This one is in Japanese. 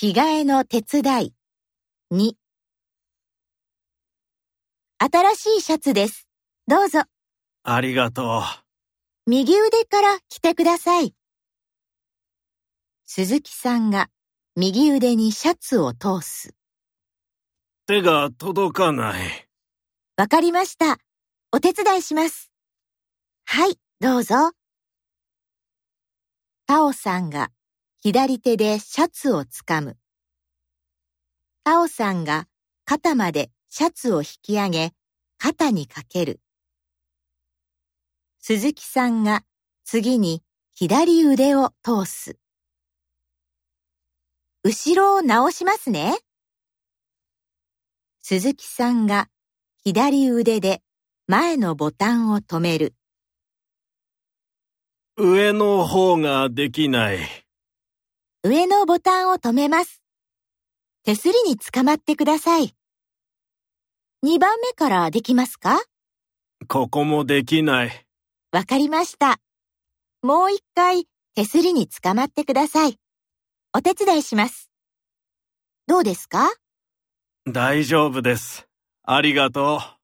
着替えの手伝い。2。新しいシャツです。どうぞ。ありがとう。右腕から着てください。鈴木さんが右腕にシャツを通す。手が届かない。わかりました。お手伝いします。はい、どうぞ。タオさんが左手でシャツをつかむ。タオさんが肩までシャツを引き上げ、肩にかける。鈴木さんが次に左腕を通す。後ろを直しますね。鈴木さんが左腕で前のボタンを止める。上の方ができない。上のボタンを止めます。手すりにつかまってください。2番目からできますか？ここもできない。わかりました。もう一回手すりにつかまってください。お手伝いします。どうですか？大丈夫です。ありがとう。